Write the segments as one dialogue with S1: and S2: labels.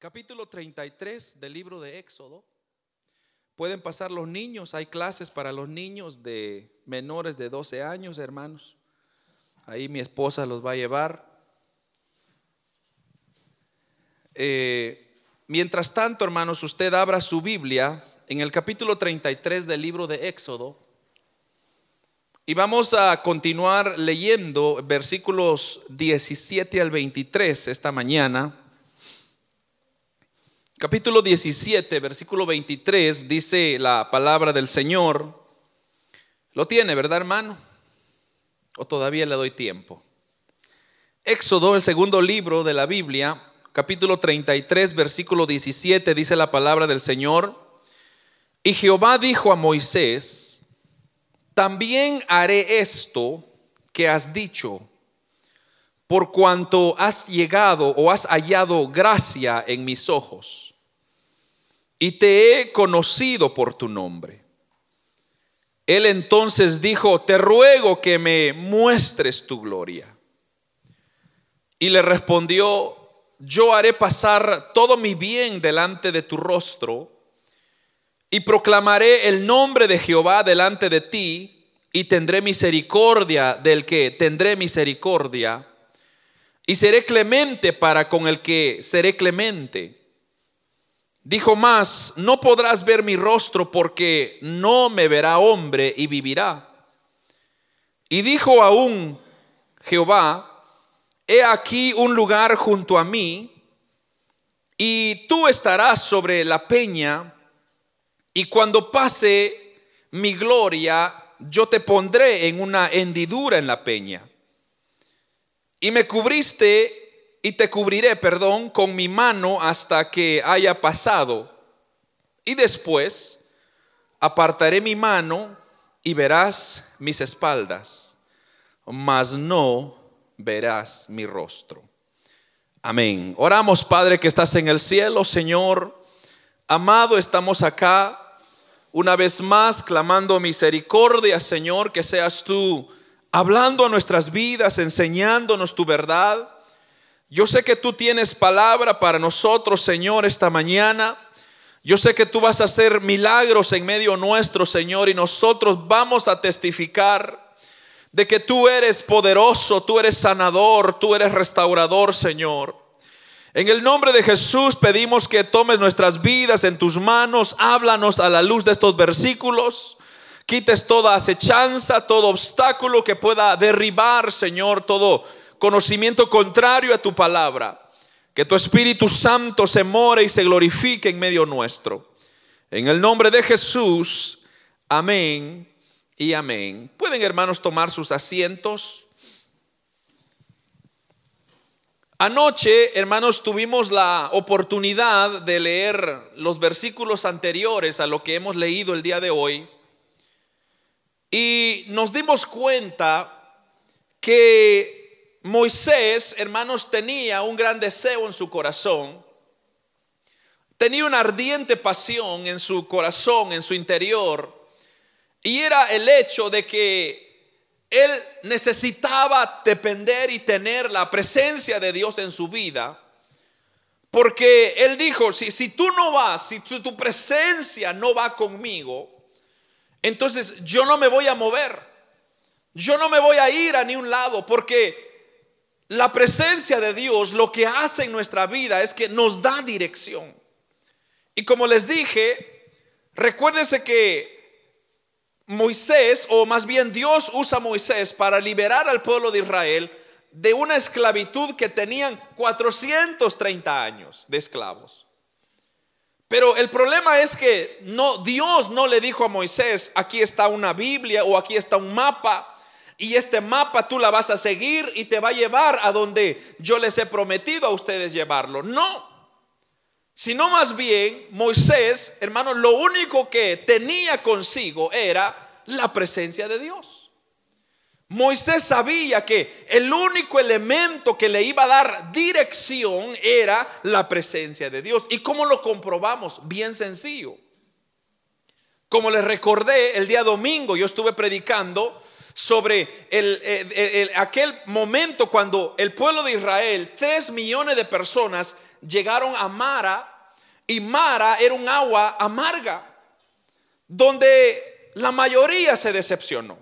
S1: capítulo 33 del libro de Éxodo. Pueden pasar los niños, hay clases para los niños de menores de 12 años, hermanos. Ahí mi esposa los va a llevar. Eh, mientras tanto, hermanos, usted abra su Biblia en el capítulo 33 del libro de Éxodo. Y vamos a continuar leyendo versículos 17 al 23 esta mañana. Capítulo 17, versículo 23 dice la palabra del Señor. Lo tiene, ¿verdad, hermano? ¿O todavía le doy tiempo? Éxodo, el segundo libro de la Biblia, capítulo 33, versículo 17, dice la palabra del Señor. Y Jehová dijo a Moisés, también haré esto que has dicho, por cuanto has llegado o has hallado gracia en mis ojos y te he conocido por tu nombre. Él entonces dijo, te ruego que me muestres tu gloria. Y le respondió, yo haré pasar todo mi bien delante de tu rostro y proclamaré el nombre de Jehová delante de ti y tendré misericordia del que tendré misericordia y seré clemente para con el que seré clemente Dijo más, no podrás ver mi rostro porque no me verá hombre y vivirá. Y dijo aún Jehová, he aquí un lugar junto a mí, y tú estarás sobre la peña, y cuando pase mi gloria, yo te pondré en una hendidura en la peña. Y me cubriste y te cubriré, perdón, con mi mano hasta que haya pasado. Y después apartaré mi mano y verás mis espaldas, mas no verás mi rostro. Amén. Oramos, Padre, que estás en el cielo, Señor. Amado, estamos acá una vez más clamando misericordia, Señor, que seas tú hablando a nuestras vidas, enseñándonos tu verdad. Yo sé que tú tienes palabra para nosotros, Señor, esta mañana. Yo sé que tú vas a hacer milagros en medio nuestro, Señor, y nosotros vamos a testificar de que tú eres poderoso, tú eres sanador, tú eres restaurador, Señor. En el nombre de Jesús pedimos que tomes nuestras vidas en tus manos, háblanos a la luz de estos versículos, quites toda acechanza, todo obstáculo que pueda derribar, Señor, todo conocimiento contrario a tu palabra. Que tu Espíritu Santo se more y se glorifique en medio nuestro. En el nombre de Jesús, amén y amén. Pueden hermanos tomar sus asientos. Anoche, hermanos, tuvimos la oportunidad de leer los versículos anteriores a lo que hemos leído el día de hoy. Y nos dimos cuenta que Moisés, hermanos, tenía un gran deseo en su corazón. Tenía una ardiente pasión en su corazón, en su interior. Y era el hecho de que él necesitaba depender y tener la presencia de Dios en su vida. Porque él dijo, si, si tú no vas, si tu, tu presencia no va conmigo, entonces yo no me voy a mover. Yo no me voy a ir a ni un lado porque la presencia de Dios lo que hace en nuestra vida es que nos da dirección. Y como les dije, recuérdense que Moisés, o más bien Dios usa a Moisés para liberar al pueblo de Israel de una esclavitud que tenían 430 años de esclavos. Pero el problema es que no Dios no le dijo a Moisés, aquí está una Biblia o aquí está un mapa y este mapa tú la vas a seguir y te va a llevar a donde yo les he prometido a ustedes llevarlo. No. Sino más bien, Moisés, hermano, lo único que tenía consigo era la presencia de Dios. Moisés sabía que el único elemento que le iba a dar dirección era la presencia de Dios. ¿Y cómo lo comprobamos? Bien sencillo. Como les recordé el día domingo, yo estuve predicando sobre el, aquel momento cuando el pueblo de Israel, tres millones de personas, llegaron a Mara y Mara era un agua amarga, donde la mayoría se decepcionó.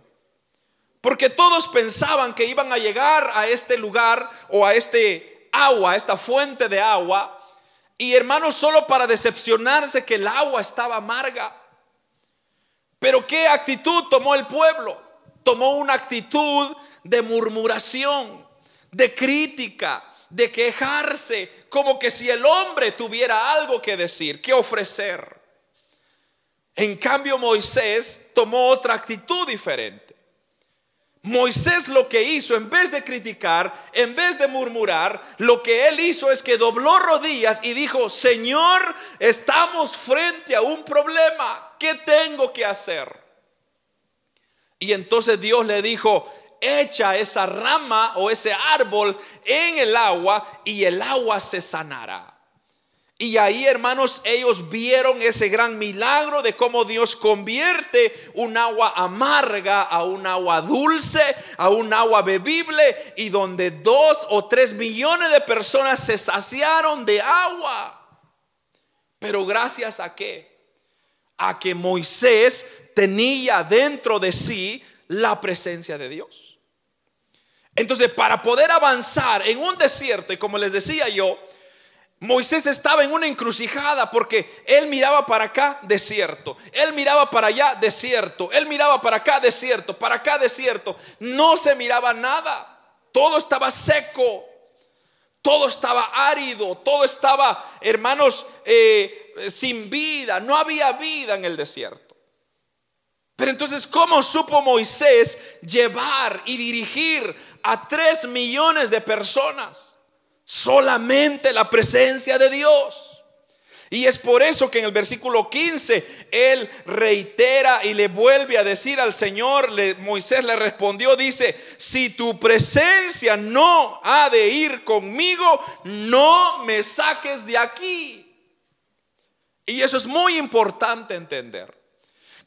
S1: Porque todos pensaban que iban a llegar a este lugar o a este agua, a esta fuente de agua, y hermanos, solo para decepcionarse que el agua estaba amarga. Pero ¿qué actitud tomó el pueblo? Tomó una actitud de murmuración, de crítica, de quejarse, como que si el hombre tuviera algo que decir, que ofrecer. En cambio, Moisés tomó otra actitud diferente. Moisés lo que hizo, en vez de criticar, en vez de murmurar, lo que él hizo es que dobló rodillas y dijo, Señor, estamos frente a un problema, ¿qué tengo que hacer? Y entonces Dios le dijo, echa esa rama o ese árbol en el agua y el agua se sanará. Y ahí, hermanos, ellos vieron ese gran milagro de cómo Dios convierte un agua amarga a un agua dulce, a un agua bebible, y donde dos o tres millones de personas se saciaron de agua. Pero gracias a qué? A que Moisés tenía dentro de sí la presencia de Dios. Entonces, para poder avanzar en un desierto, y como les decía yo, Moisés estaba en una encrucijada porque él miraba para acá, desierto. Él miraba para allá, desierto. Él miraba para acá, desierto. Para acá, desierto. No se miraba nada. Todo estaba seco. Todo estaba árido. Todo estaba, hermanos, eh, sin vida. No había vida en el desierto. Pero entonces, ¿cómo supo Moisés llevar y dirigir a tres millones de personas? Solamente la presencia de Dios. Y es por eso que en el versículo 15 él reitera y le vuelve a decir al Señor, Moisés le respondió, dice, si tu presencia no ha de ir conmigo, no me saques de aquí. Y eso es muy importante entender.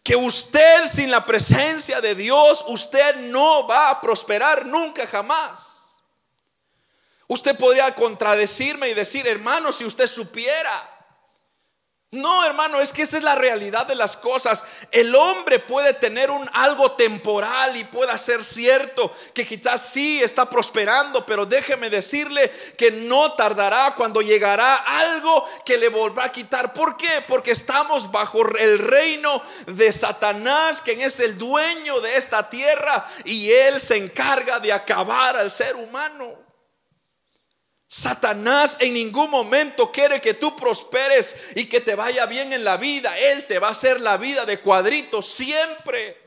S1: Que usted sin la presencia de Dios, usted no va a prosperar nunca jamás. Usted podría contradecirme y decir, hermano, si usted supiera. No, hermano, es que esa es la realidad de las cosas. El hombre puede tener un algo temporal y pueda ser cierto que quizás sí está prosperando, pero déjeme decirle que no tardará cuando llegará algo que le volverá a quitar. ¿Por qué? Porque estamos bajo el reino de Satanás, quien es el dueño de esta tierra y él se encarga de acabar al ser humano. Satanás en ningún momento quiere que tú prosperes y que te vaya bien en la vida. Él te va a hacer la vida de cuadritos siempre.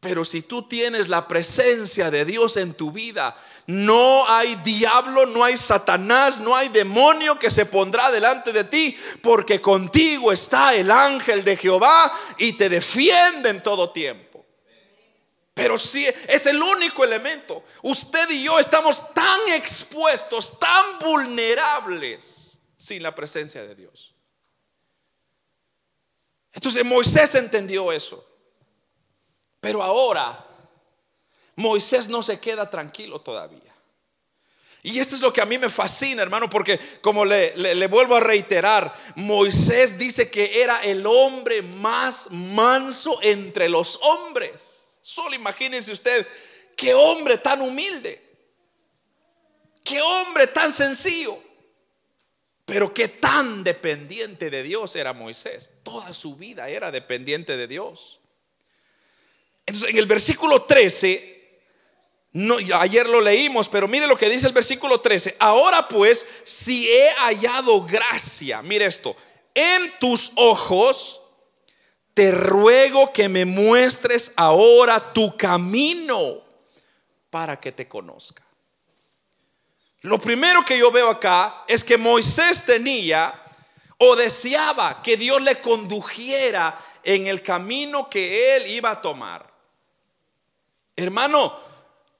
S1: Pero si tú tienes la presencia de Dios en tu vida, no hay diablo, no hay Satanás, no hay demonio que se pondrá delante de ti, porque contigo está el ángel de Jehová y te defiende en todo tiempo. Pero sí, es el único elemento. Usted y yo estamos tan expuestos, tan vulnerables sin la presencia de Dios. Entonces Moisés entendió eso. Pero ahora Moisés no se queda tranquilo todavía. Y esto es lo que a mí me fascina, hermano, porque como le, le, vuelvo a reiterar, Moisés dice que era el hombre más manso entre los hombres. Solo imagínense usted, qué hombre tan humilde, qué hombre tan sencillo, pero qué tan dependiente de Dios era Moisés. Toda su vida era dependiente de Dios. Entonces, en el versículo 13, no, ayer lo leímos, pero mire lo que dice el versículo 13. Ahora pues, si he hallado gracia, mire esto, en tus ojos, te ruego que me muestres ahora tu camino para que te conozca. Lo primero que yo veo acá es que Moisés tenía o deseaba que Dios le condujera en el camino que él iba a tomar. Hermano,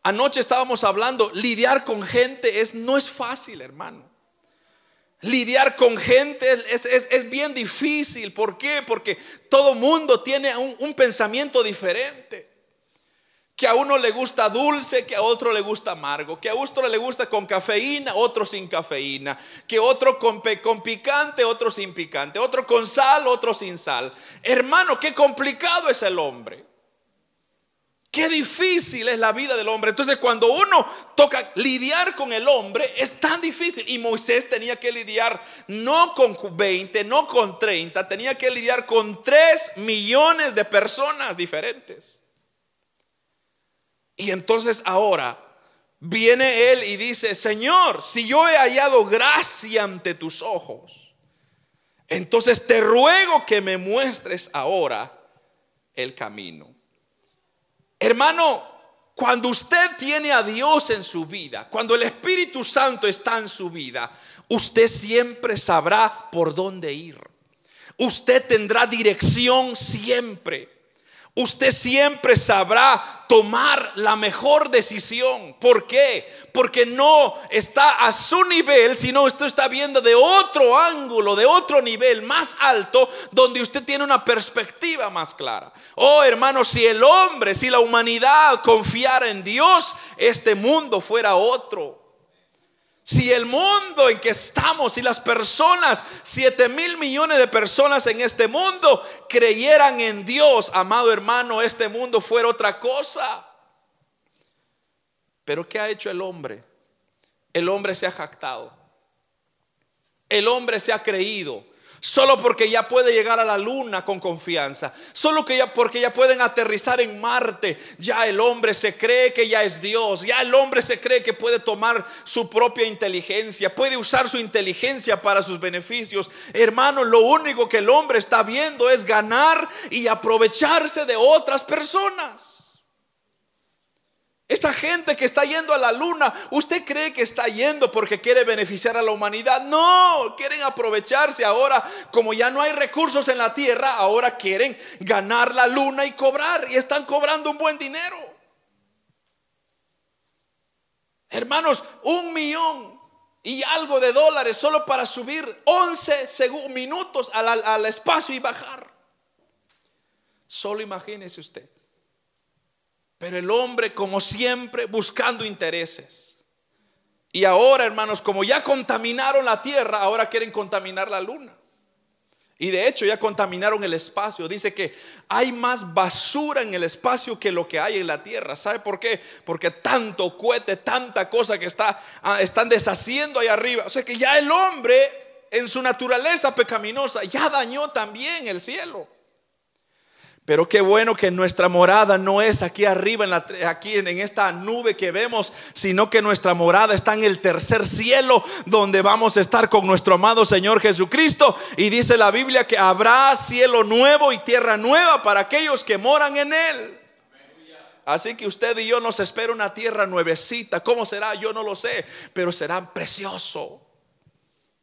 S1: anoche estábamos hablando, lidiar con gente es no es fácil, hermano. Lidiar con gente es, bien difícil. ¿Por qué? Porque todo mundo tiene un, un pensamiento diferente. que a uno le gusta dulce, que a otro le gusta amargo, que a otro le gusta con cafeína, otro sin cafeína, que otro con, con, picante, otro sin picante, otro con sal, otro sin sal. Hermano, qué complicado es el hombre. Qué difícil es la vida del hombre. Entonces cuando uno toca lidiar con el hombre es tan difícil. Y Moisés tenía que lidiar no con 20, no con 30, tenía que lidiar con 3 millones de personas diferentes. Y entonces ahora viene él y dice, Señor, si yo he hallado gracia ante tus ojos, entonces te ruego que me muestres ahora el camino. Hermano, cuando usted tiene a Dios en su vida, cuando el Espíritu Santo está en su vida, usted siempre sabrá por dónde ir. Usted tendrá dirección siempre. Usted siempre sabrá tomar la mejor decisión. ¿Por qué? Porque no está a su nivel, sino usted está viendo de otro ángulo, de otro nivel más alto, donde usted tiene una perspectiva más clara. Oh hermano, si el hombre, si la humanidad confiara en Dios, este mundo fuera otro. Si el mundo en que estamos, si las personas, 7 mil millones de personas en este mundo creyeran en Dios, amado hermano, este mundo fuera otra cosa. Pero ¿qué ha hecho el hombre? El hombre se ha jactado. El hombre se ha creído. Solo porque ya puede llegar a la luna con confianza. Solo que ya porque ya pueden aterrizar en Marte. Ya el hombre se cree que ya es Dios. Ya el hombre se cree que puede tomar su propia inteligencia. Puede usar su inteligencia para sus beneficios. Hermano, lo único que el hombre está viendo es ganar y aprovecharse de otras personas. Esa gente que está yendo a la luna, ¿usted cree que está yendo porque quiere beneficiar a la humanidad? No, quieren aprovecharse ahora, como ya no hay recursos en la tierra, ahora quieren ganar la luna y cobrar, y están cobrando un buen dinero. Hermanos, un millón y algo de dólares solo para subir 11 minutos al, al espacio y bajar. Solo imagínese usted. Pero el hombre, como siempre, buscando intereses. Y ahora, hermanos, como ya contaminaron la tierra, ahora quieren contaminar la luna. Y de hecho ya contaminaron el espacio. Dice que hay más basura en el espacio que lo que hay en la tierra. ¿Sabe por qué? Porque tanto cohete, tanta cosa que está, ah, están deshaciendo ahí arriba. O sea que ya el hombre en su naturaleza pecaminosa ya dañó también el cielo. Pero qué bueno que nuestra morada no es aquí arriba, en, la, aquí en esta nube que vemos, sino que nuestra morada está en el tercer cielo, donde vamos a estar con nuestro amado Señor Jesucristo. Y dice la Biblia que habrá cielo nuevo y tierra nueva para aquellos que moran en él. Así que usted y yo nos espera una tierra nuevecita. ¿Cómo será? Yo no lo sé, pero será precioso.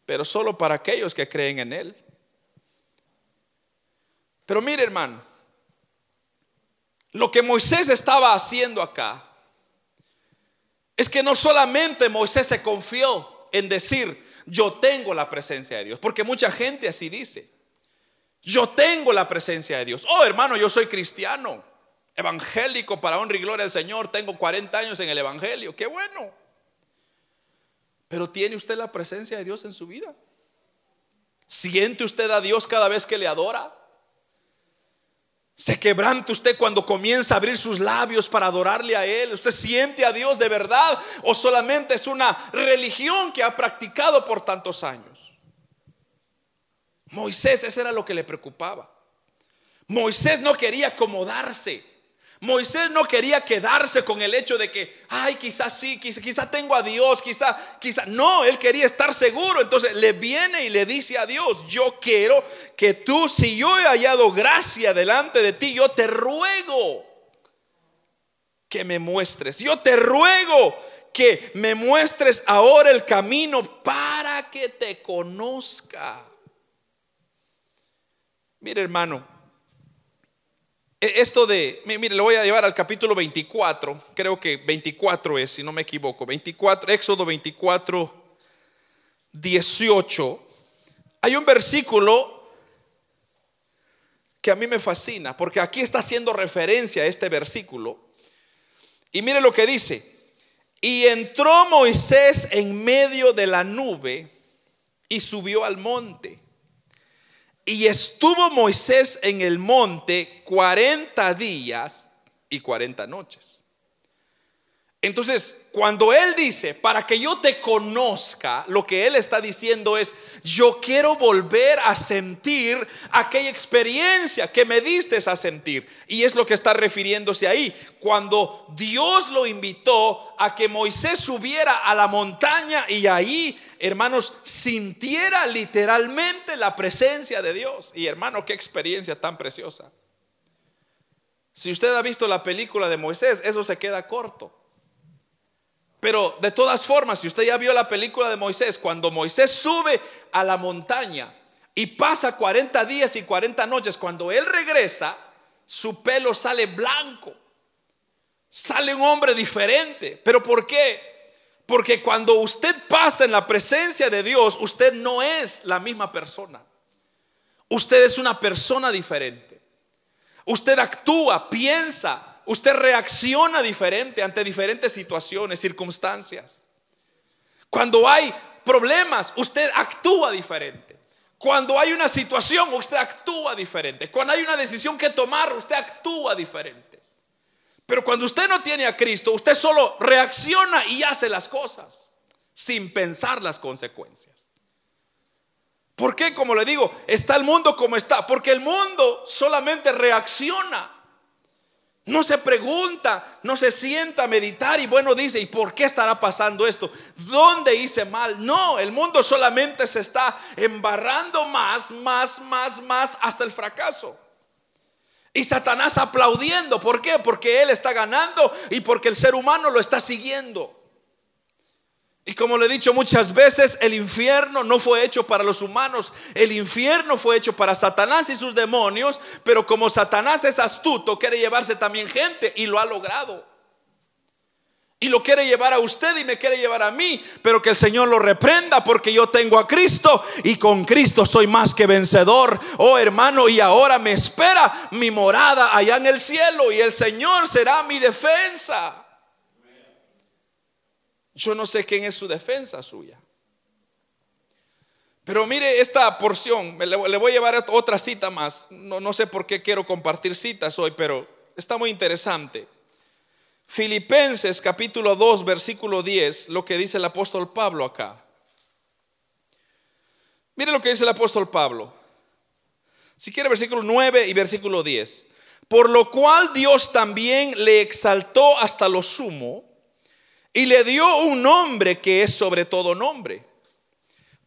S1: Pero solo para aquellos que creen en él. Pero mire, hermano. Lo que Moisés estaba haciendo acá es que no solamente Moisés se confió en decir, yo tengo la presencia de Dios, porque mucha gente así dice, yo tengo la presencia de Dios. Oh hermano, yo soy cristiano, evangélico para honra y gloria al Señor, tengo 40 años en el Evangelio, qué bueno. Pero ¿tiene usted la presencia de Dios en su vida? ¿Siente usted a Dios cada vez que le adora? Se quebranta usted cuando comienza a abrir sus labios para adorarle a Él. ¿Usted siente a Dios de verdad o solamente es una religión que ha practicado por tantos años? Moisés, eso era lo que le preocupaba. Moisés no quería acomodarse. Moisés no quería quedarse con el hecho de que, ay, quizás sí, quizás tengo a Dios, quizás, quizás, no, él quería estar seguro. Entonces le viene y le dice a Dios, yo quiero que tú, si yo he hallado gracia delante de ti, yo te ruego que me muestres, yo te ruego que me muestres ahora el camino para que te conozca. Mire hermano, esto de, mire, le voy a llevar al capítulo 24, creo que 24 es, si no me equivoco, 24, Éxodo 24, 18. Hay un versículo que a mí me fascina, porque aquí está haciendo referencia a este versículo. Y mire lo que dice. Y entró Moisés en medio de la nube y subió al monte. Y estuvo Moisés en el monte 40 días y 40 noches. Entonces, cuando Él dice, para que yo te conozca, lo que Él está diciendo es, yo quiero volver a sentir aquella experiencia que me diste a sentir. Y es lo que está refiriéndose ahí. Cuando Dios lo invitó a que Moisés subiera a la montaña y ahí, hermanos, sintiera literalmente la presencia de Dios. Y hermano, qué experiencia tan preciosa. Si usted ha visto la película de Moisés, eso se queda corto. Pero de todas formas, si usted ya vio la película de Moisés, cuando Moisés sube a la montaña y pasa 40 días y 40 noches, cuando él regresa, su pelo sale blanco. Sale un hombre diferente. ¿Pero por qué? Porque cuando usted pasa en la presencia de Dios, usted no es la misma persona. Usted es una persona diferente. Usted actúa, piensa, Usted reacciona diferente ante diferentes situaciones, circunstancias. Cuando hay problemas, usted actúa diferente. Cuando hay una situación, usted actúa diferente. Cuando hay una decisión que tomar, usted actúa diferente. Pero cuando usted no tiene a Cristo, usted solo reacciona y hace las cosas sin pensar las consecuencias. ¿Por qué? Como le digo, está el mundo como está. Porque el mundo solamente reacciona no se pregunta, no se sienta a meditar y bueno dice, ¿y por qué estará pasando esto? ¿Dónde hice mal? No, el mundo solamente se está embarrando más, más, más, más hasta el fracaso. Y Satanás aplaudiendo, ¿por qué? Porque él está ganando y porque el ser humano lo está siguiendo. Y como le he dicho muchas veces, el infierno no fue hecho para los humanos, el infierno fue hecho para Satanás y sus demonios, pero como Satanás es astuto, quiere llevarse también gente y lo ha logrado. Y lo quiere llevar a usted y me quiere llevar a mí, pero que el Señor lo reprenda porque yo tengo a Cristo y con Cristo soy más que vencedor. Oh hermano, y ahora me espera mi morada allá en el cielo y el Señor será mi defensa. Yo no sé quién es su defensa suya. Pero mire esta porción, le voy a llevar otra cita más. No, sé por qué quiero compartir citas hoy, pero está muy interesante. Filipenses capítulo 2, versículo 10, lo que dice el apóstol Pablo acá. Mire lo que dice el apóstol Pablo. Si quiere versículo 9 y versículo 10. Por lo cual Dios también le exaltó hasta lo sumo y le dio un nombre que es sobre todo nombre,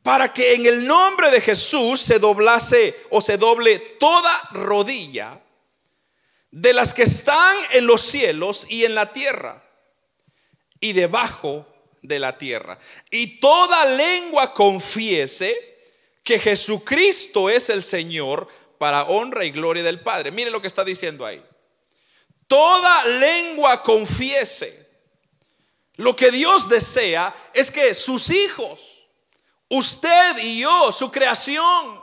S1: para que en el nombre de Jesús se doblase o se doble toda rodilla de las que están en los cielos y en la tierra y debajo de la tierra. Y toda lengua confiese que Jesucristo es el Señor para honra y gloria del Padre. Mire lo que está diciendo ahí. Toda lengua confiese lo que Dios desea es que sus hijos, usted y yo, su creación,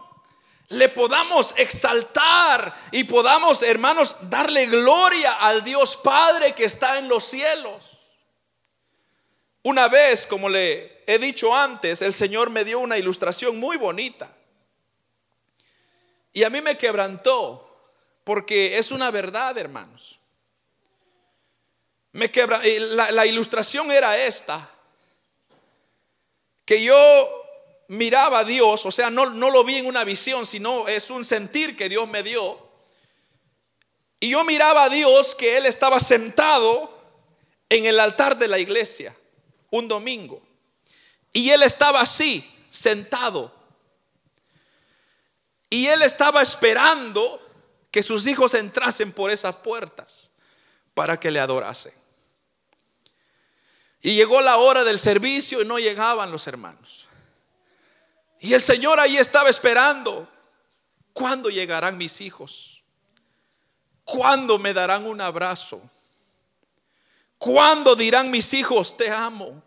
S1: le podamos exaltar y podamos, hermanos, darle gloria al Dios Padre que está en los cielos. Una vez, como le he dicho antes, el Señor me dio una ilustración muy bonita. Y a mí me quebrantó, porque es una verdad, hermanos. Me quebra. La, la ilustración era esta. Que yo miraba a Dios, o sea, no lo vi en una visión, sino es un sentir que Dios me dio. Y yo miraba a Dios que Él estaba sentado en el altar de la iglesia un domingo. Y Él estaba así, sentado. Y Él estaba esperando que sus hijos entrasen por esas puertas para que le adorasen. Y llegó la hora del servicio y no llegaban los hermanos. Y el Señor ahí estaba esperando. ¿Cuándo llegarán mis hijos? ¿Cuándo me darán un abrazo? ¿Cuándo dirán mis hijos, te amo?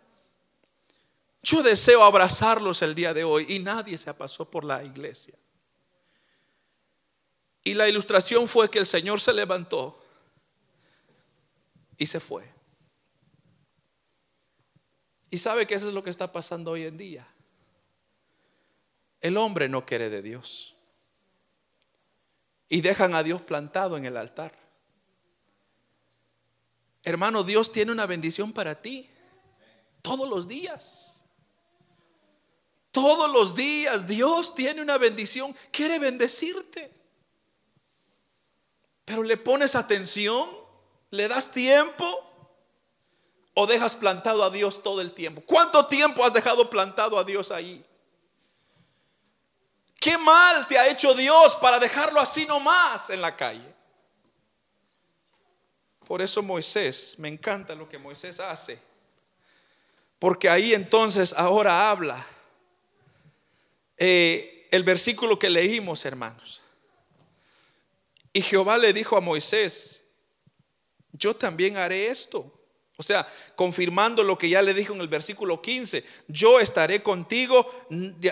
S1: Yo deseo abrazarlos el día de hoy y nadie se pasó por la iglesia. Y la ilustración fue que el Señor se levantó y se fue. Y sabe que eso es lo que está pasando hoy en día. El hombre no quiere de Dios. Y dejan a Dios plantado en el altar. Hermano, Dios tiene una bendición para ti. Todos los días. Todos los días Dios tiene una bendición. Quiere bendecirte. Pero le pones atención, le das tiempo o dejas plantado a Dios todo el tiempo. ¿Cuánto tiempo has dejado plantado a Dios ahí? ¿Qué mal te ha hecho Dios para dejarlo así nomás en la calle? Por eso Moisés, me encanta lo que Moisés hace. Porque ahí entonces ahora habla eh, el versículo que leímos, hermanos. Y Jehová le dijo a Moisés, yo también haré esto. O sea, confirmando lo que ya le dijo en el versículo 15, yo estaré contigo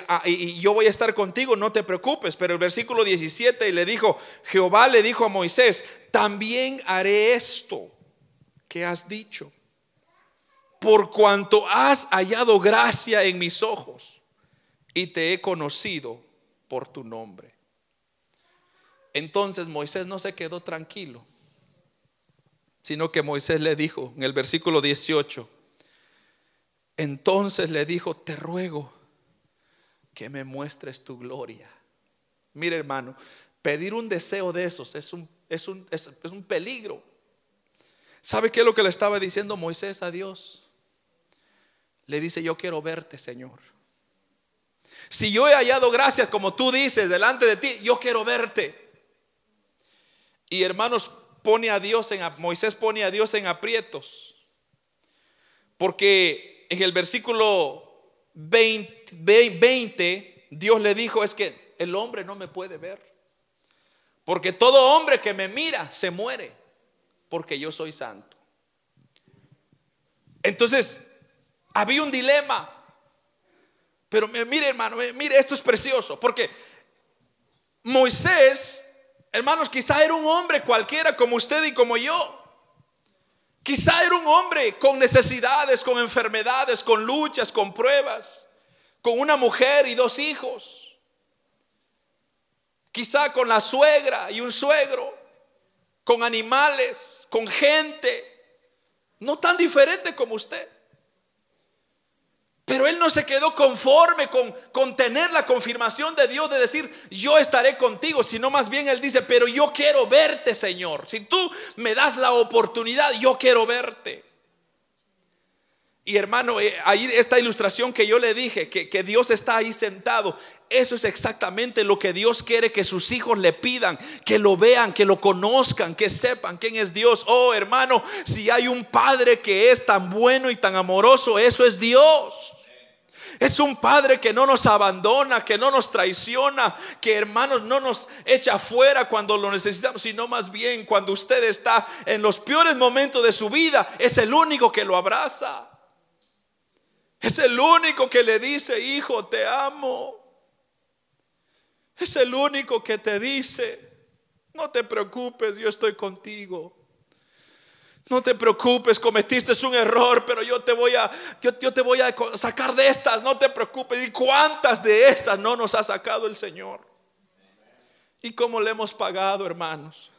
S1: ah, y yo voy a estar contigo, no te preocupes. Pero el versículo 17 le dijo, Jehová le dijo a Moisés, también haré esto que has dicho, por cuanto has hallado gracia en mis ojos y te he conocido por tu nombre. Entonces Moisés no se quedó tranquilo, sino que Moisés le dijo en el versículo 18, entonces le dijo, te ruego que me muestres tu gloria. Mire hermano, pedir un deseo de esos es un, es un, es un peligro. ¿Sabe qué es lo que le estaba diciendo Moisés a Dios? Le dice, yo quiero verte, Señor. Si yo he hallado gracias, como tú dices, delante de ti, yo quiero verte. Y hermanos, pone a Dios en Moisés pone a Dios en aprietos. Porque en el versículo 20, 20 Dios le dijo es que el hombre no me puede ver. Porque todo hombre que me mira se muere, porque yo soy santo. Entonces, había un dilema. Pero mire, hermano, mire, esto es precioso, porque Moisés Hermanos, quizá era un hombre cualquiera como usted y como yo. Quizá era un hombre con necesidades, con enfermedades, con luchas, con pruebas, con una mujer y dos hijos. Quizá con la suegra y un suegro, con animales, con gente, no tan diferente como usted. Pero él no se quedó conforme con, tener la confirmación de Dios de decir, yo estaré contigo, sino más bien él dice, pero yo quiero verte, Señor. Si tú me das la oportunidad, yo quiero verte. Y hermano, eh, ahí esta ilustración que yo le dije, que, que Dios está ahí sentado, eso es exactamente lo que Dios quiere que sus hijos le pidan, que lo vean, que lo conozcan, que sepan quién es Dios. Oh hermano, si hay un Padre que es tan bueno y tan amoroso, eso es Dios. Es un Padre que no nos abandona, que no nos traiciona, que hermanos no nos echa fuera cuando lo necesitamos, sino más bien cuando usted está en los peores momentos de su vida, es el único que lo abraza. Es el único que le dice, hijo, te amo. Es el único que te dice, no te preocupes, yo estoy contigo. No te preocupes, cometiste un error, pero yo te voy a yo, te voy a sacar de estas, no te preocupes. ¿Y cuántas de esas no nos ha sacado el Señor? ¿Y cómo le hemos pagado, hermanos?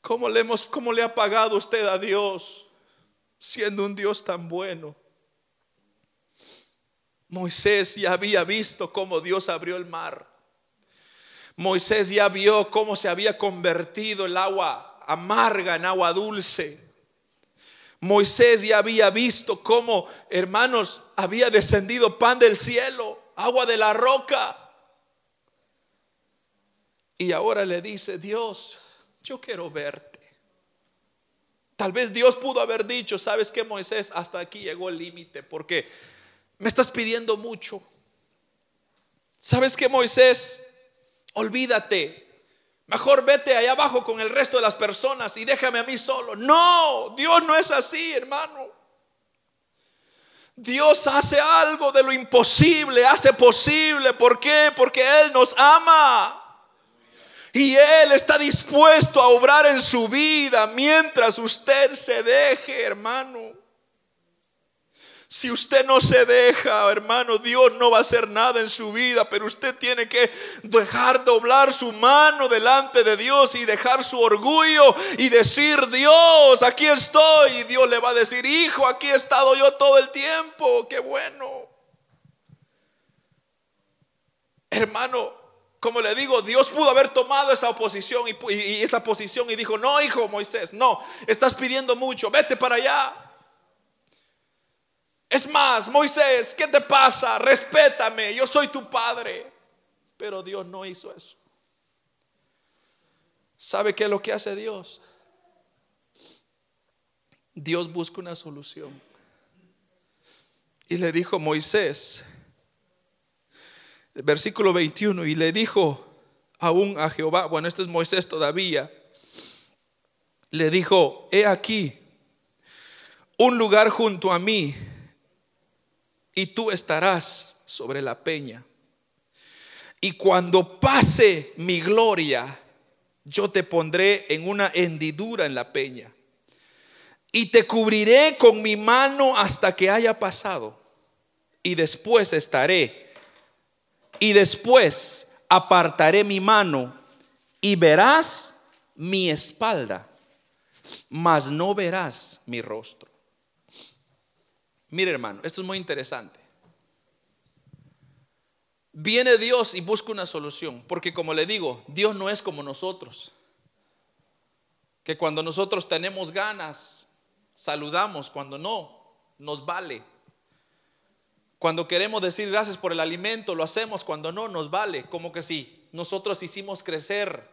S1: ¿Cómo le hemos cómo le ha pagado usted a Dios siendo un Dios tan bueno? Moisés ya había visto cómo Dios abrió el mar. Moisés ya vio cómo se había convertido el agua amarga en agua dulce. Moisés ya había visto cómo, hermanos, había descendido pan del cielo, agua de la roca. Y ahora le dice, Dios, yo quiero verte. Tal vez Dios pudo haber dicho, sabes que Moisés, hasta aquí llegó el límite, porque me estás pidiendo mucho. ¿Sabes que Moisés? Olvídate, Mejor vete allá abajo con el resto de las personas y déjame a mí solo. No, Dios no es así, hermano. Dios hace algo de lo imposible, hace posible. ¿Por qué? Porque Él nos ama. Y Él está dispuesto a obrar en su vida mientras usted se deje, hermano. Si usted no se deja, hermano, Dios no va a hacer nada en su vida, pero usted tiene que dejar doblar su mano delante de Dios y dejar su orgullo y decir, Dios, aquí estoy. Y Dios le va a decir, hijo, aquí he estado yo todo el tiempo, qué bueno. Hermano, como le digo, Dios pudo haber tomado esa oposición y, y, esa posición y dijo, no, hijo Moisés, no, estás pidiendo mucho, vete para allá. Es más, Moisés, ¿qué te pasa? Respétame, yo soy tu padre. Pero Dios no hizo eso. ¿Sabe qué es lo que hace Dios? Dios busca una solución. Y le dijo Moisés, versículo 21, y le dijo aún a Jehová, bueno, este es Moisés todavía, le dijo, he aquí un lugar junto a mí y tú estarás sobre la peña. Y cuando pase mi gloria, yo te pondré en una hendidura en la peña. Y te cubriré con mi mano hasta que haya pasado. Y después estaré. Y después apartaré mi mano y verás mi espalda, mas no verás mi rostro. Mire hermano, esto es muy interesante. Viene Dios y busca una solución, porque como le digo, Dios no es como nosotros, que cuando nosotros tenemos ganas, saludamos, cuando no, nos vale. Cuando queremos decir gracias por el alimento, lo hacemos, cuando no, nos vale, como que si nosotros hicimos crecer,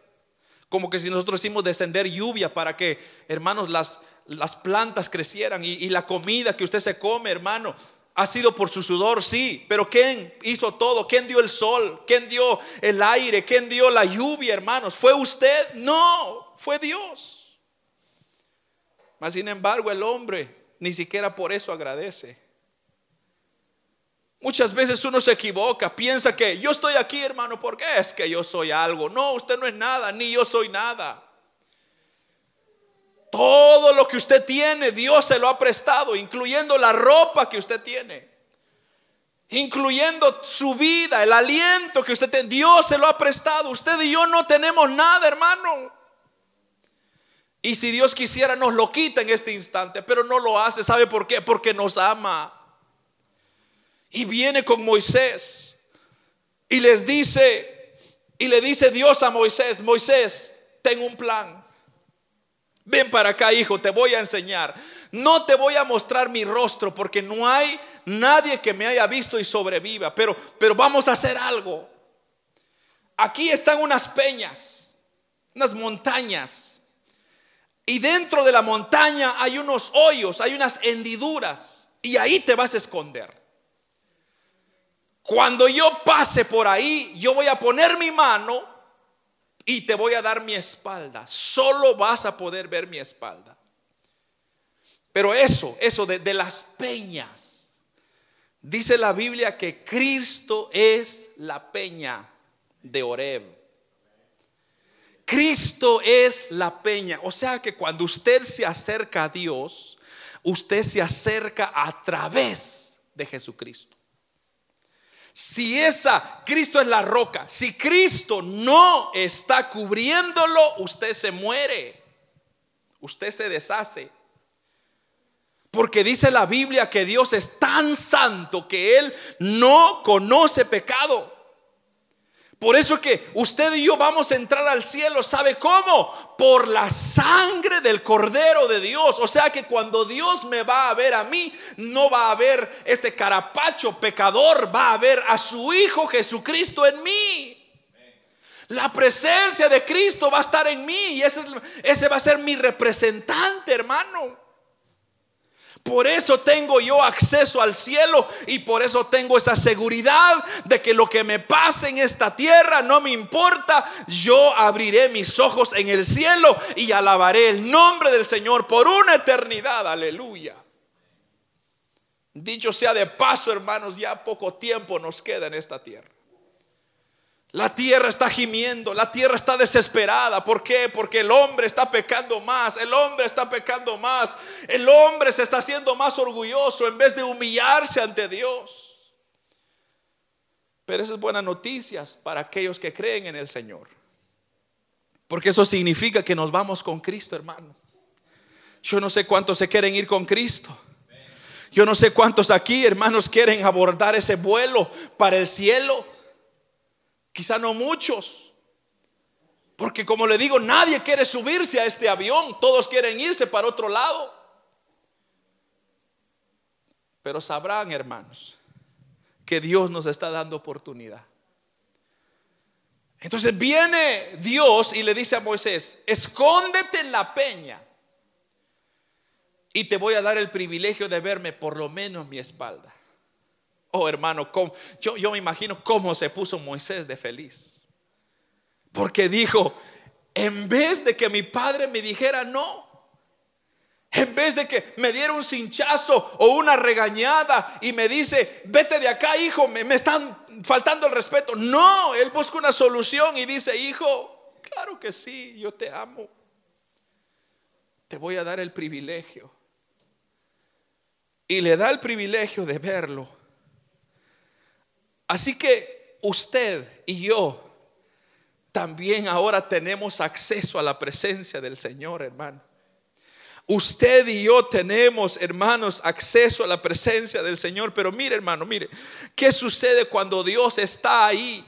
S1: como que si nosotros hicimos descender lluvia para que, hermanos, las, las plantas crecieran y, la comida que usted se come, hermano, ha sido por su sudor, sí, pero ¿quién hizo todo? ¿Quién dio el sol? ¿Quién dio el aire? ¿Quién dio la lluvia, hermanos? ¿Fue usted? No, fue Dios. Mas sin embargo, el hombre ni siquiera por eso agradece. Muchas veces uno se equivoca, piensa que yo estoy aquí, hermano, porque es que yo soy algo. No, usted no es nada, ni yo soy nada. Todo lo que usted tiene, Dios se lo ha prestado, incluyendo la ropa que usted tiene, incluyendo su vida, el aliento que usted tiene. Dios se lo ha prestado. Usted y yo no tenemos nada, hermano. Y si Dios quisiera, nos lo quita en este instante, pero no lo hace. ¿Sabe por qué? Porque nos ama. Y viene con Moisés y les dice, y le dice Dios a Moisés, Moisés, tengo un plan. Ven para acá, hijo, te voy a enseñar. No te voy a mostrar mi rostro porque no hay nadie que me haya visto y sobreviva, pero, pero vamos a hacer algo. Aquí están unas peñas, unas montañas. Y dentro de la montaña hay unos hoyos, hay unas hendiduras. Y ahí te vas a esconder. Cuando yo pase por ahí, yo voy a poner mi mano y te voy a dar mi espalda. Solo vas a poder ver mi espalda. Pero eso, eso de, de las peñas. Dice la Biblia que Cristo es la peña de Oreb. Cristo es la peña. O sea que cuando usted se acerca a Dios, usted se acerca a través de Jesucristo. Si esa, Cristo es la roca, si Cristo no está cubriéndolo, usted se muere, usted se deshace. Porque dice la Biblia que Dios es tan santo que Él no conoce pecado. Por eso que usted y yo vamos a entrar al cielo, ¿sabe cómo? Por la sangre del Cordero de Dios. O sea que cuando Dios me va a ver a mí, no va a ver este carapacho pecador, va a ver a su Hijo Jesucristo en mí. La presencia de Cristo va a estar en mí y ese, ese va a ser mi representante, hermano. Por eso tengo yo acceso al cielo y por eso tengo esa seguridad de que lo que me pase en esta tierra no me importa. Yo abriré mis ojos en el cielo y alabaré el nombre del Señor por una eternidad. Aleluya. Dicho sea de paso, hermanos, ya poco tiempo nos queda en esta tierra. La tierra está gimiendo, la tierra está desesperada. ¿Por qué? Porque el hombre está pecando más, el hombre está pecando más, el hombre se está haciendo más orgulloso en vez de humillarse ante Dios. Pero esas es buenas noticias para aquellos que creen en el Señor. Porque eso significa que nos vamos con Cristo, hermano. Yo no sé cuántos se quieren ir con Cristo. Yo no sé cuántos aquí, hermanos, quieren abordar ese vuelo para el cielo. Quizá no muchos. Porque como le digo, nadie quiere subirse a este avión. Todos quieren irse para otro lado. Pero sabrán, hermanos, que Dios nos está dando oportunidad. Entonces viene Dios y le dice a Moisés, escóndete en la peña y te voy a dar el privilegio de verme por lo menos mi espalda. Oh hermano, yo, yo me imagino cómo se puso Moisés de feliz. Porque dijo, en vez de que mi padre me dijera no, en vez de que me diera un cinchazo o una regañada y me dice, vete de acá, hijo, me, me, están faltando el respeto. No, él busca una solución y dice, hijo, claro que sí, yo te amo. Te voy a dar el privilegio. Y le da el privilegio de verlo Así que usted y yo también ahora tenemos acceso a la presencia del Señor, hermano. Usted y yo tenemos, hermanos, acceso a la presencia del Señor. Pero mire, hermano, mire, ¿qué sucede cuando Dios está ahí?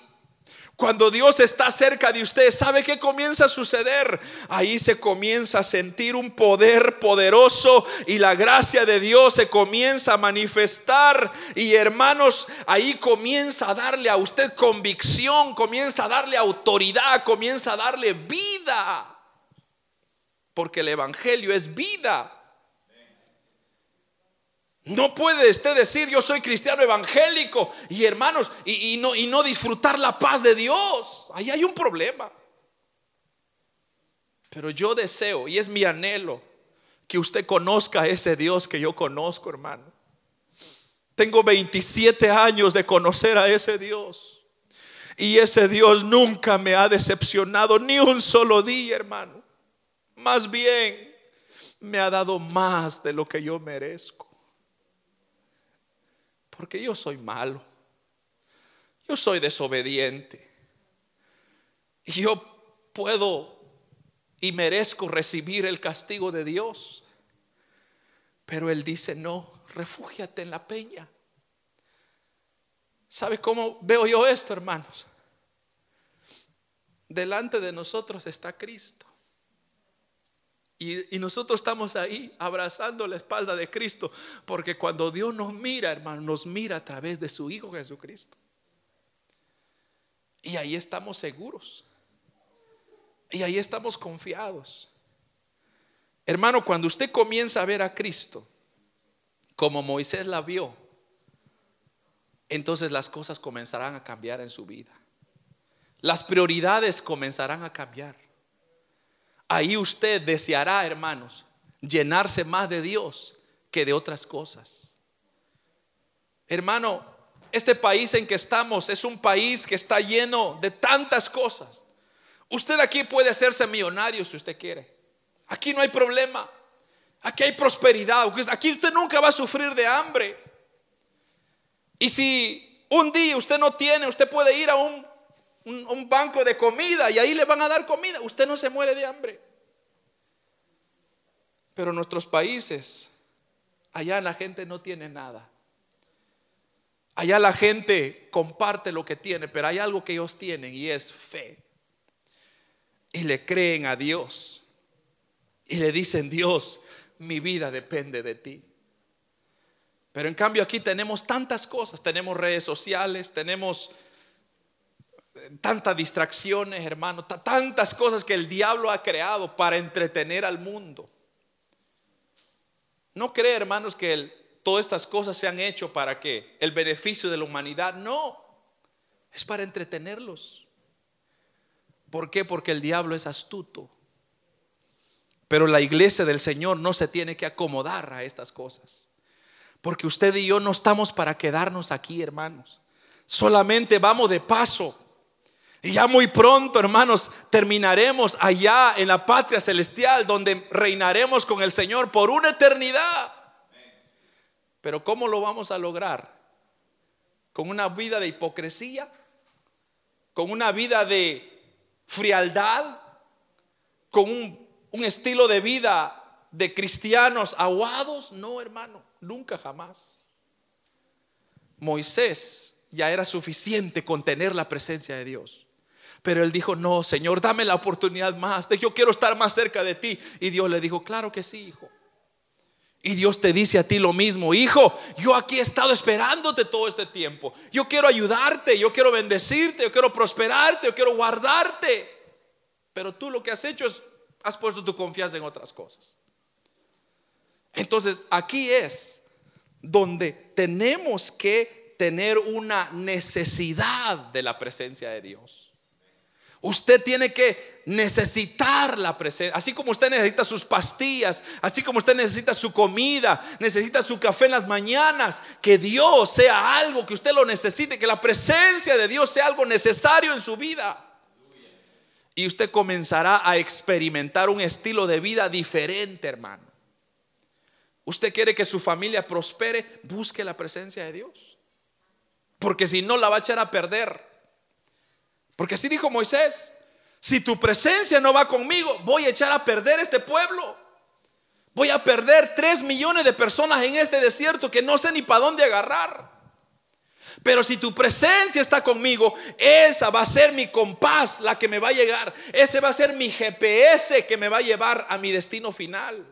S1: Cuando Dios está cerca de usted, ¿sabe qué comienza a suceder? Ahí se comienza a sentir un poder poderoso y la gracia de Dios se comienza a manifestar. Y hermanos, ahí comienza a darle a usted convicción, comienza a darle autoridad, comienza a darle vida. Porque el Evangelio es vida. No puede usted decir yo soy cristiano evangélico y hermanos y, no, no disfrutar la paz de Dios. Ahí hay un problema. Pero yo deseo y es mi anhelo que usted conozca a ese Dios que yo conozco, hermano. Tengo 27 años de conocer a ese Dios. Y ese Dios nunca me ha decepcionado ni un solo día, hermano. Más bien, me ha dado más de lo que yo merezco. Porque yo soy malo. Yo soy desobediente. Y yo puedo y merezco recibir el castigo de Dios. Pero Él dice, no, refúgiate en la peña. ¿Sabe cómo veo yo esto, hermanos? Delante de nosotros está Cristo. Y, nosotros estamos ahí abrazando la espalda de Cristo, porque cuando Dios nos mira, hermano, nos mira a través de su Hijo Jesucristo. Y ahí estamos seguros. Y ahí estamos confiados. Hermano, cuando usted comienza a ver a Cristo como Moisés la vio, entonces las cosas comenzarán a cambiar en su vida. Las prioridades comenzarán a cambiar ahí usted deseará, hermanos, llenarse más de Dios que de otras cosas. Hermano, este país en que estamos es un país que está lleno de tantas cosas. Usted aquí puede hacerse millonario si usted quiere. Aquí no hay problema. Aquí hay prosperidad. Aquí usted nunca va a sufrir de hambre. Y si un día usted no tiene, usted puede ir a un un, banco de comida y ahí le van a dar comida. Usted no se muere de hambre. Pero nuestros países, allá la gente no tiene nada. Allá la gente comparte lo que tiene, pero hay algo que ellos tienen y es fe. Y le creen a Dios. Y le dicen, Dios, mi vida depende de ti. Pero en cambio aquí tenemos tantas cosas, tenemos redes sociales, tenemos tantas distracciones, hermano, tantas cosas que el diablo ha creado para entretener al mundo. No cree, hermanos, que todas estas cosas se han hecho para que el beneficio de la humanidad, no, es para entretenerlos. ¿Por qué? Porque el diablo es astuto. Pero la iglesia del Señor no se tiene que acomodar a estas cosas. Porque usted y yo no estamos para quedarnos aquí, hermanos. Solamente vamos de paso. Y ya muy pronto, hermanos, terminaremos allá en la patria celestial donde reinaremos con el Señor por una eternidad. Pero ¿cómo lo vamos a lograr? ¿Con una vida de hipocresía? ¿Con una vida de frialdad? ¿Con un, estilo de vida de cristianos aguados? No, hermano, nunca jamás. Moisés ya era suficiente con tener la presencia de Dios. Pero él dijo, no, Señor, dame la oportunidad más. Yo quiero estar más cerca de ti. Y Dios le dijo, claro que sí, hijo. Y Dios te dice a ti lo mismo, hijo, yo aquí he estado esperándote todo este tiempo. Yo quiero ayudarte, yo quiero bendecirte, yo quiero prosperarte, yo quiero guardarte. Pero tú lo que has hecho es, has puesto tu confianza en otras cosas. Entonces, aquí es donde tenemos que tener una necesidad de la presencia de Dios. Usted tiene que necesitar la presencia. Así como usted necesita sus pastillas, así como usted necesita su comida, necesita su café en las mañanas, que Dios sea algo que usted lo necesite, que la presencia de Dios sea algo necesario en su vida. Y usted comenzará a experimentar un estilo de vida diferente, hermano. Usted quiere que su familia prospere, busque la presencia de Dios. Porque si no, la va a echar a perder. Porque así dijo Moisés, si tu presencia no va conmigo, voy a echar a perder este pueblo. Voy a perder tres millones de personas en este desierto que no sé ni para dónde agarrar. Pero si tu presencia está conmigo, esa va a ser mi compás, la que me va a llegar. Ese va a ser mi GPS que me va a llevar a mi destino final.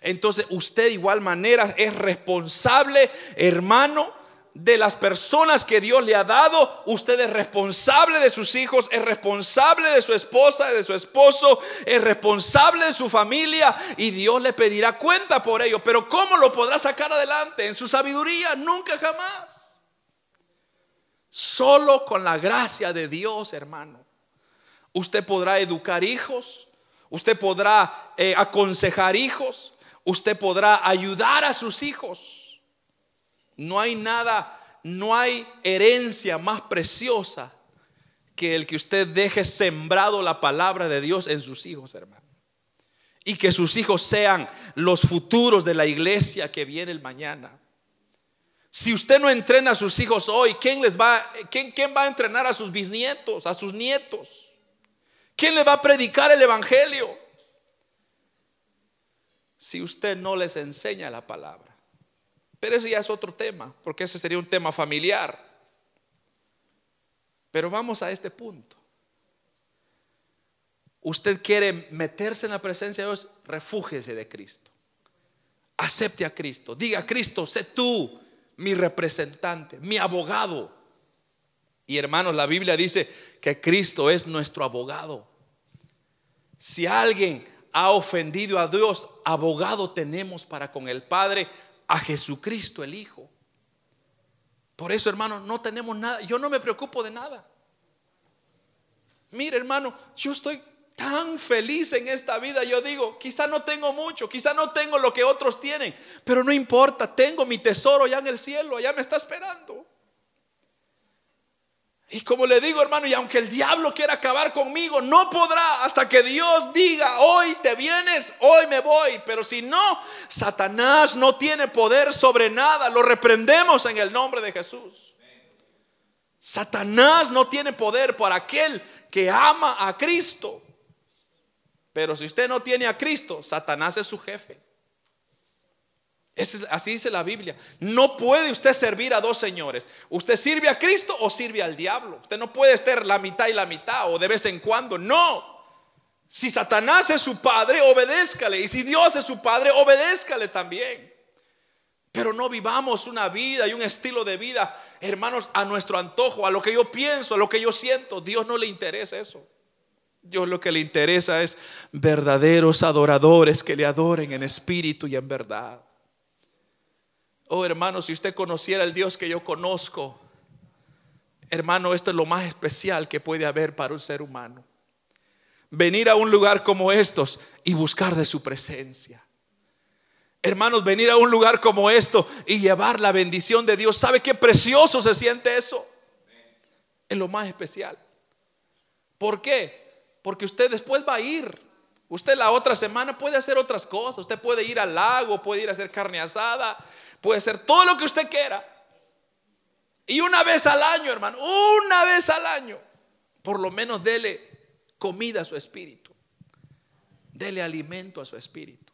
S1: Entonces usted de igual manera es responsable, hermano, de las personas que Dios le ha dado. Usted es responsable de sus hijos, es responsable de su esposa, de su esposo, es responsable de su familia y Dios le pedirá cuenta por ello. Pero ¿cómo lo podrá sacar adelante? En su sabiduría, nunca jamás. Solo con la gracia de Dios, hermano. Usted podrá educar hijos, usted podrá eh, aconsejar hijos, usted podrá ayudar a sus hijos. No hay nada, no hay herencia más preciosa que el que usted deje sembrado la palabra de Dios en sus hijos, hermano. Y que sus hijos sean los futuros de la iglesia que viene el mañana. Si usted no entrena a sus hijos hoy, ¿quién les va, quién, quién va a entrenar a sus bisnietos, a sus nietos? ¿Quién le va a predicar el evangelio? Si usted no les enseña la palabra. Pero ese ya es otro tema, porque ese sería un tema familiar. Pero vamos a este punto. Usted quiere meterse en la presencia de Dios, refúgese de Cristo. Acepte a Cristo. Diga, Cristo, sé tú mi representante, mi abogado. Y hermanos, la Biblia dice que Cristo es nuestro abogado. Si alguien ha ofendido a Dios, abogado tenemos para con el Padre a Jesucristo el Hijo. Por eso, hermano, no tenemos nada. Yo no me preocupo de nada. Mire, hermano, yo estoy tan feliz en esta vida. Yo digo, quizá no tengo mucho, quizá no tengo lo que otros tienen, pero no importa, tengo mi tesoro ya en el cielo, allá me está esperando. Y como le digo, hermano, y aunque el diablo quiera acabar conmigo, no podrá hasta que Dios diga, hoy te vienes, hoy me voy. Pero si no, Satanás no tiene poder sobre nada. Lo reprendemos en el nombre de Jesús. Satanás no tiene poder por aquel que ama a Cristo. Pero si usted no tiene a Cristo, Satanás es su jefe así dice la Biblia. No puede usted servir a dos señores. Usted sirve a Cristo o sirve al diablo. Usted no puede estar la mitad y la mitad o de vez en cuando. No. Si Satanás es su padre, obedézcale. Y si Dios es su padre, obedézcale también. Pero no vivamos una vida y un estilo de vida, hermanos, a nuestro antojo, a lo que yo pienso, a lo que yo siento. Dios no le interesa eso. Dios lo que le interesa es verdaderos adoradores que le adoren en espíritu y en verdad. Oh hermano, si usted conociera el Dios que yo conozco, hermano, esto es lo más especial que puede haber para un ser humano. Venir a un lugar como estos y buscar de su presencia. Hermanos, venir a un lugar como esto y llevar la bendición de Dios. ¿Sabe qué precioso se siente eso? Es lo más especial. ¿Por qué? Porque usted después va a ir. Usted la otra semana puede hacer otras cosas. Usted puede ir al lago, puede ir a hacer carne asada, puede hacer todo lo que usted quiera. Y una vez al año, hermano, una vez al año, por lo menos dele comida a su espíritu. Dele alimento a su espíritu.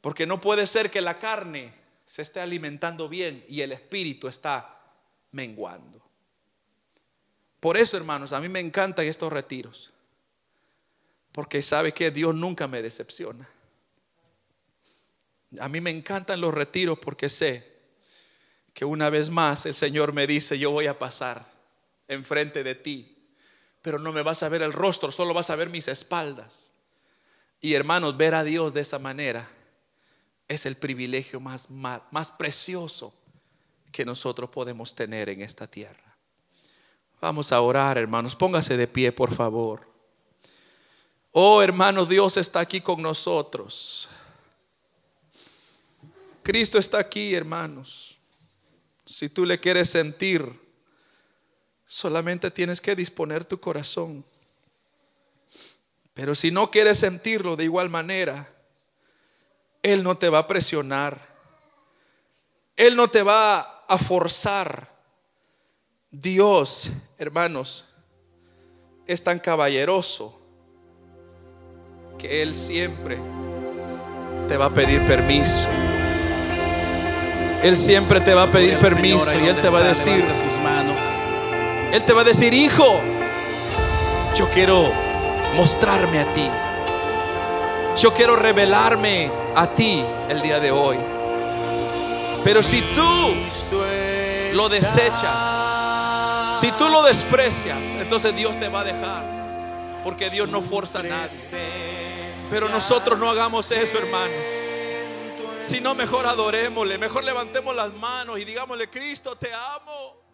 S1: Porque no puede ser que la carne se esté alimentando bien y el espíritu está menguando. Por eso, hermanos, a mí me encantan estos retiros. Porque sabe que Dios nunca me decepciona. A mí me encantan los retiros porque sé que una vez más el Señor me dice, yo voy a pasar enfrente de ti, pero no me vas a ver el rostro, solo vas a ver mis espaldas. Y hermanos, ver a Dios de esa manera es el privilegio más, más, precioso que nosotros podemos tener en esta tierra. Vamos a orar, hermanos. Póngase de pie, por favor. Oh, hermano, Dios está aquí con nosotros. Cristo está aquí, hermanos. Si tú le quieres sentir, solamente tienes que disponer tu corazón. Pero si no quieres sentirlo de igual manera, Él no te va a presionar. Él no te va a forzar. Dios, hermanos, es tan caballeroso que Él siempre te va a pedir permiso. Él siempre te va a pedir permiso y Él te va a decir, Él te va a decir, hijo, yo quiero mostrarme a ti. Yo quiero revelarme a ti el día de hoy. Pero si tú lo desechas, si tú lo desprecias, entonces Dios te va a dejar. Porque Dios no forza a nadie. Pero nosotros no hagamos eso, hermanos. Si no, mejor adorémosle, mejor levantemos las manos y digámosle, Cristo, te amo.